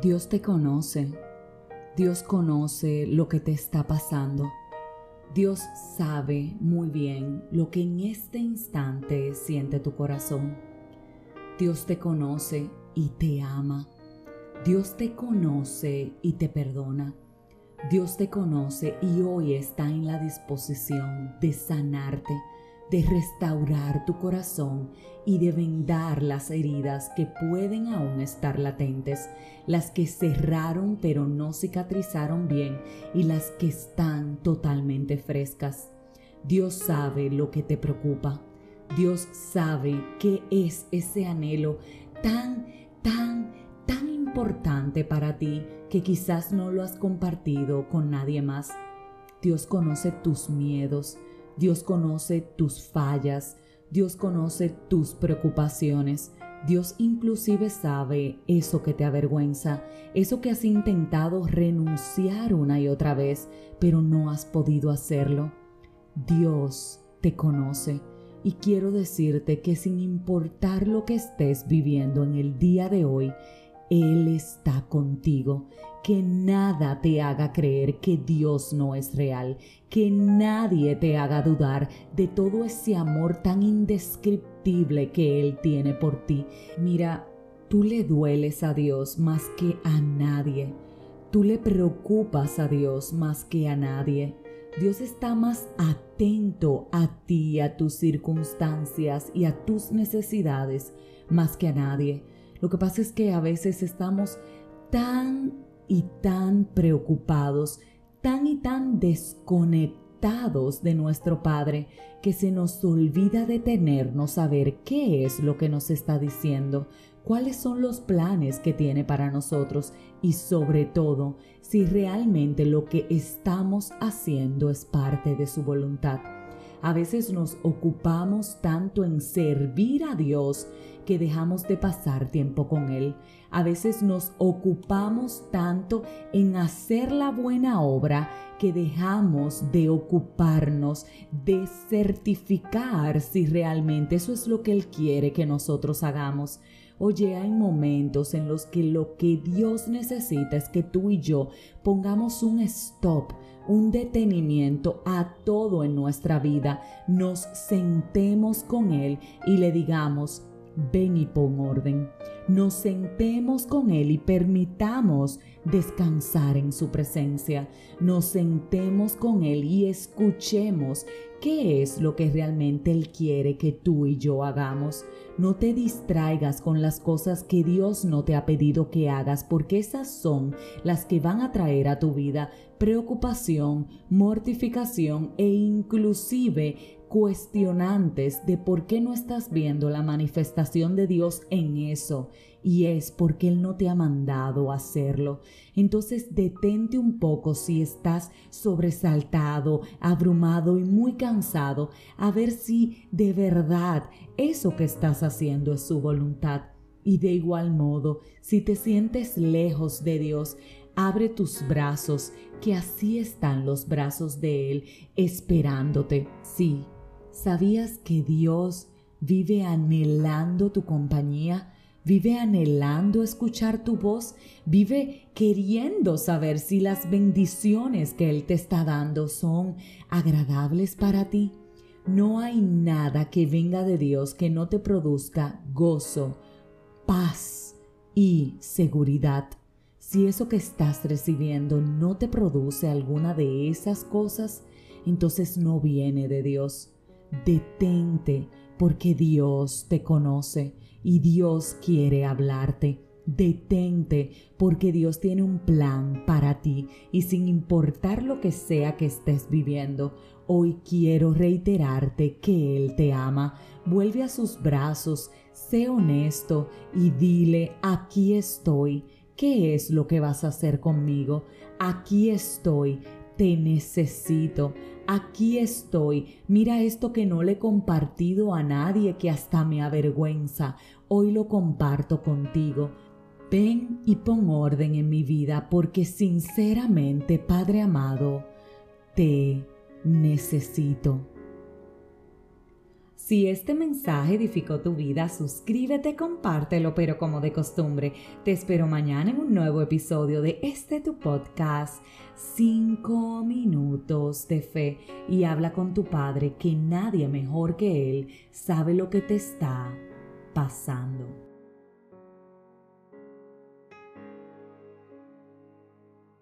Dios te conoce. Dios conoce lo que te está pasando. Dios sabe muy bien lo que en este instante siente tu corazón. Dios te conoce y te ama. Dios te conoce y te perdona. Dios te conoce y hoy está en la disposición de sanarte de restaurar tu corazón y de vendar las heridas que pueden aún estar latentes, las que cerraron pero no cicatrizaron bien y las que están totalmente frescas. Dios sabe lo que te preocupa. Dios sabe qué es ese anhelo tan, tan, tan importante para ti que quizás no lo has compartido con nadie más. Dios conoce tus miedos, Dios conoce tus fallas, Dios conoce tus preocupaciones. Dios inclusive sabe eso que te avergüenza, eso que has intentado renunciar una y otra vez, pero no has podido hacerlo. Dios te conoce y quiero decirte que sin importar lo que estés viviendo en el día de hoy, Él está contigo que nada te haga creer que Dios no es real, que nadie te haga dudar de todo ese amor tan indescriptible que Él tiene por ti. Mira, tú le dueles a Dios más que a nadie. Tú le preocupas a Dios más que a nadie. Dios está más atento a ti, a tus circunstancias y a tus necesidades más que a nadie. Lo que pasa es que a veces estamos tan y tan preocupados, tan y tan desconectados de nuestro Padre, que se nos olvida detenernos a ver qué es lo que nos está diciendo, cuáles son los planes que tiene para nosotros y sobre todo si realmente lo que estamos haciendo es parte de su voluntad. A veces nos ocupamos tanto en servir a Dios que dejamos de pasar tiempo con Él. A veces nos ocupamos tanto en hacer la buena obra que dejamos de ocuparnos de certificar si realmente eso es lo que Él quiere que nosotros hagamos. Oye, hay momentos en los que lo que Dios necesita es que tú y yo pongamos un stop, un detenimiento a todo en nuestra vida, nos sentemos con Él y le digamos, ven y pon orden. Nos sentemos con Él y permitamos descansar en su presencia. Nos sentemos con Él y escuchemos qué es lo que realmente Él quiere que tú y yo hagamos. No te distraigas con las cosas que Dios no te ha pedido que hagas, porque esas son las que van a traer a tu vida preocupación, mortificación e inclusive cuestionantes de por qué no estás viendo la manifestación de Dios en eso y es porque Él no te ha mandado hacerlo. Entonces detente un poco si estás sobresaltado, abrumado y muy cansado a ver si de verdad eso que estás haciendo es su voluntad. Y de igual modo, si te sientes lejos de Dios, abre tus brazos, que así están los brazos de Él esperándote. Sí, ¿Sabías que Dios vive anhelando tu compañía? Vive anhelando escuchar tu voz, vive queriendo saber si las bendiciones que Él te está dando son agradables para ti. No hay nada que venga de Dios que no te produzca gozo, paz y seguridad. Si eso que estás recibiendo no te produce alguna de esas cosas, entonces no viene de Dios. Detente porque Dios te conoce y Dios quiere hablarte. Detente porque Dios tiene un plan para ti y sin importar lo que sea que estés viviendo, hoy quiero reiterarte que Él te ama. Vuelve a sus brazos, sé honesto y dile, aquí estoy. ¿Qué es lo que vas a hacer conmigo? Aquí estoy te necesito, aquí estoy, mira esto que no le he compartido a nadie que hasta me avergüenza, hoy lo comparto contigo. Ven y pon orden en mi vida porque sinceramente, Padre amado, te necesito. Si este mensaje edificó tu vida, suscríbete, compártelo, pero como de costumbre, te espero mañana en un nuevo episodio de este tu podcast, 5 minutos de fe, y habla con tu Padre que nadie mejor que Él sabe lo que te está pasando.